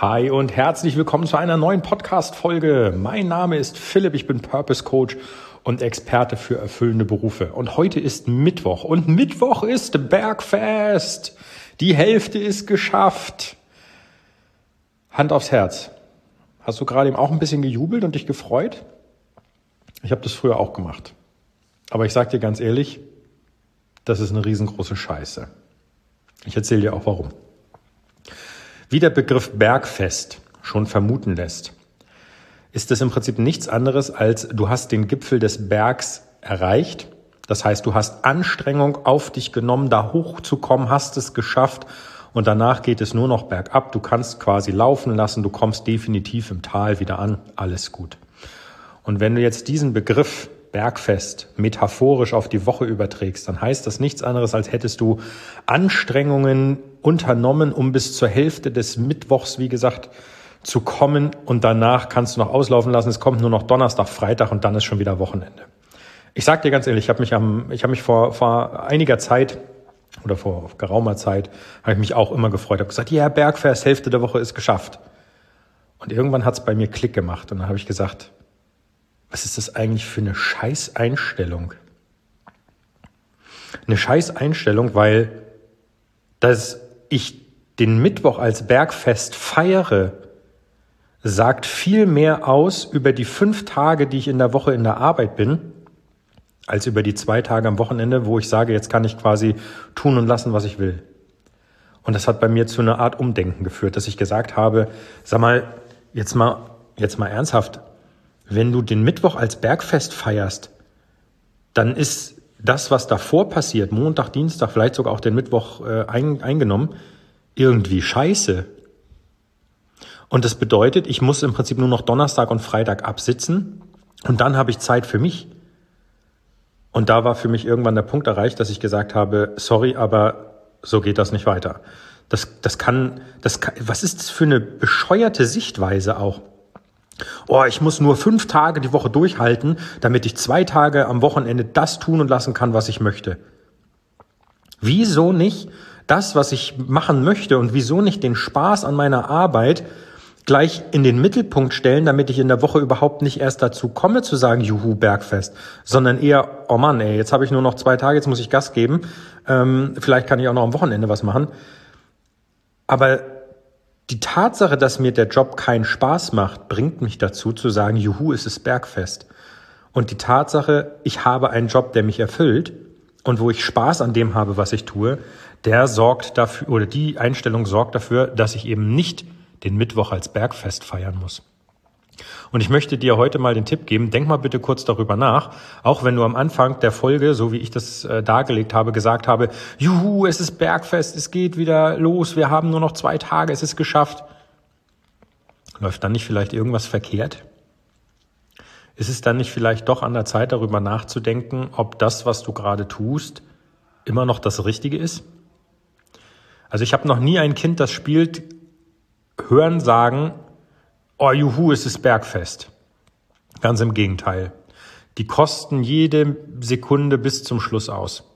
Hi und herzlich willkommen zu einer neuen Podcast-Folge. Mein Name ist Philipp, ich bin Purpose Coach und Experte für erfüllende Berufe. Und heute ist Mittwoch und Mittwoch ist Bergfest. Die Hälfte ist geschafft. Hand aufs Herz. Hast du gerade eben auch ein bisschen gejubelt und dich gefreut? Ich habe das früher auch gemacht. Aber ich sag dir ganz ehrlich, das ist eine riesengroße Scheiße. Ich erzähle dir auch warum. Wie der Begriff Bergfest schon vermuten lässt, ist es im Prinzip nichts anderes als du hast den Gipfel des Bergs erreicht. Das heißt, du hast Anstrengung auf dich genommen, da hochzukommen, hast es geschafft und danach geht es nur noch bergab. Du kannst quasi laufen lassen, du kommst definitiv im Tal wieder an, alles gut. Und wenn du jetzt diesen Begriff Bergfest metaphorisch auf die Woche überträgst, dann heißt das nichts anderes, als hättest du Anstrengungen unternommen, um bis zur Hälfte des Mittwochs, wie gesagt, zu kommen und danach kannst du noch auslaufen lassen. Es kommt nur noch Donnerstag, Freitag und dann ist schon wieder Wochenende. Ich sag dir ganz ehrlich, ich habe mich am, ich habe mich vor, vor einiger Zeit oder vor geraumer Zeit habe ich mich auch immer gefreut. Habe gesagt, ja, Bergfest, Hälfte der Woche ist geschafft. Und irgendwann hat es bei mir Klick gemacht und dann habe ich gesagt, was ist das eigentlich für eine Scheißeinstellung? Eine Scheißeinstellung, weil dass ich den Mittwoch als Bergfest feiere, sagt viel mehr aus über die fünf Tage, die ich in der Woche in der Arbeit bin, als über die zwei Tage am Wochenende, wo ich sage, jetzt kann ich quasi tun und lassen, was ich will. Und das hat bei mir zu einer Art Umdenken geführt, dass ich gesagt habe, sag mal, jetzt mal, jetzt mal ernsthaft, wenn du den Mittwoch als Bergfest feierst, dann ist das, was davor passiert, Montag, Dienstag, vielleicht sogar auch den Mittwoch äh, ein, eingenommen, irgendwie scheiße. Und das bedeutet, ich muss im Prinzip nur noch Donnerstag und Freitag absitzen und dann habe ich Zeit für mich. Und da war für mich irgendwann der Punkt erreicht, dass ich gesagt habe, sorry, aber so geht das nicht weiter. Das, das kann, das kann, was ist das für eine bescheuerte Sichtweise auch? Oh, ich muss nur fünf Tage die Woche durchhalten, damit ich zwei Tage am Wochenende das tun und lassen kann, was ich möchte. Wieso nicht das, was ich machen möchte und wieso nicht den Spaß an meiner Arbeit gleich in den Mittelpunkt stellen, damit ich in der Woche überhaupt nicht erst dazu komme zu sagen, juhu, Bergfest, sondern eher, oh Mann, ey, jetzt habe ich nur noch zwei Tage, jetzt muss ich Gas geben, ähm, vielleicht kann ich auch noch am Wochenende was machen. Aber die Tatsache, dass mir der Job keinen Spaß macht, bringt mich dazu zu sagen, juhu, es ist Bergfest. Und die Tatsache, ich habe einen Job, der mich erfüllt und wo ich Spaß an dem habe, was ich tue, der sorgt dafür, oder die Einstellung sorgt dafür, dass ich eben nicht den Mittwoch als Bergfest feiern muss. Und ich möchte dir heute mal den Tipp geben, denk mal bitte kurz darüber nach, auch wenn du am Anfang der Folge, so wie ich das äh, dargelegt habe, gesagt habe, juhu, es ist Bergfest, es geht wieder los, wir haben nur noch zwei Tage, es ist geschafft. Läuft dann nicht vielleicht irgendwas verkehrt? Ist es dann nicht vielleicht doch an der Zeit, darüber nachzudenken, ob das, was du gerade tust, immer noch das Richtige ist? Also ich habe noch nie ein Kind, das spielt, hören sagen, oh juhu, es ist Bergfest. Ganz im Gegenteil. Die kosten jede Sekunde bis zum Schluss aus.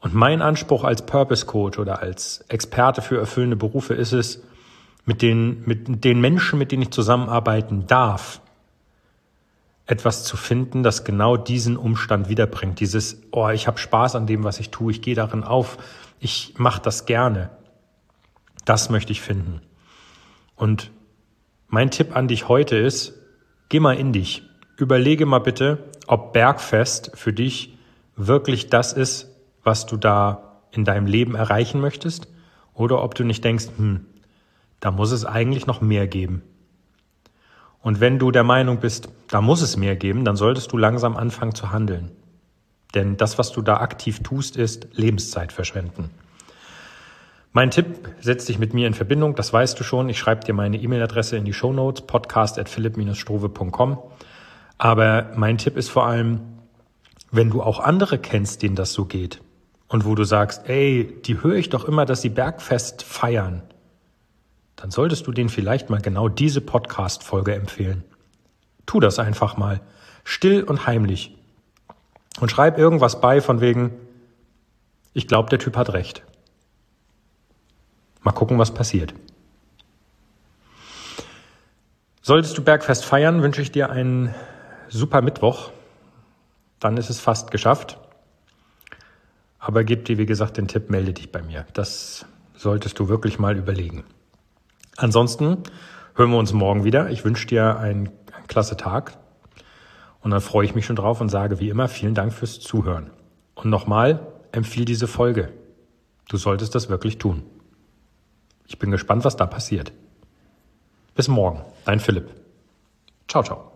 Und mein Anspruch als Purpose Coach oder als Experte für erfüllende Berufe ist es, mit den, mit den Menschen, mit denen ich zusammenarbeiten darf, etwas zu finden, das genau diesen Umstand wiederbringt. Dieses, oh, ich habe Spaß an dem, was ich tue, ich gehe darin auf, ich mache das gerne. Das möchte ich finden. Und mein Tipp an dich heute ist, geh mal in dich. Überlege mal bitte, ob Bergfest für dich wirklich das ist, was du da in deinem Leben erreichen möchtest, oder ob du nicht denkst, hm, da muss es eigentlich noch mehr geben. Und wenn du der Meinung bist, da muss es mehr geben, dann solltest du langsam anfangen zu handeln. Denn das, was du da aktiv tust, ist Lebenszeit verschwenden. Mein Tipp, setz dich mit mir in Verbindung, das weißt du schon. Ich schreibe dir meine E-Mail-Adresse in die Show Notes, podcast at philipp-strove.com. Aber mein Tipp ist vor allem, wenn du auch andere kennst, denen das so geht und wo du sagst, ey, die höre ich doch immer, dass sie Bergfest feiern, dann solltest du denen vielleicht mal genau diese Podcast-Folge empfehlen. Tu das einfach mal. Still und heimlich. Und schreib irgendwas bei von wegen, ich glaube, der Typ hat recht. Mal gucken, was passiert. Solltest du Bergfest feiern, wünsche ich dir einen super Mittwoch. Dann ist es fast geschafft. Aber gib dir, wie gesagt, den Tipp, melde dich bei mir. Das solltest du wirklich mal überlegen. Ansonsten hören wir uns morgen wieder. Ich wünsche dir einen, einen klasse Tag. Und dann freue ich mich schon drauf und sage wie immer vielen Dank fürs Zuhören. Und nochmal, empfiehl diese Folge. Du solltest das wirklich tun. Ich bin gespannt, was da passiert. Bis morgen, dein Philipp. Ciao, ciao.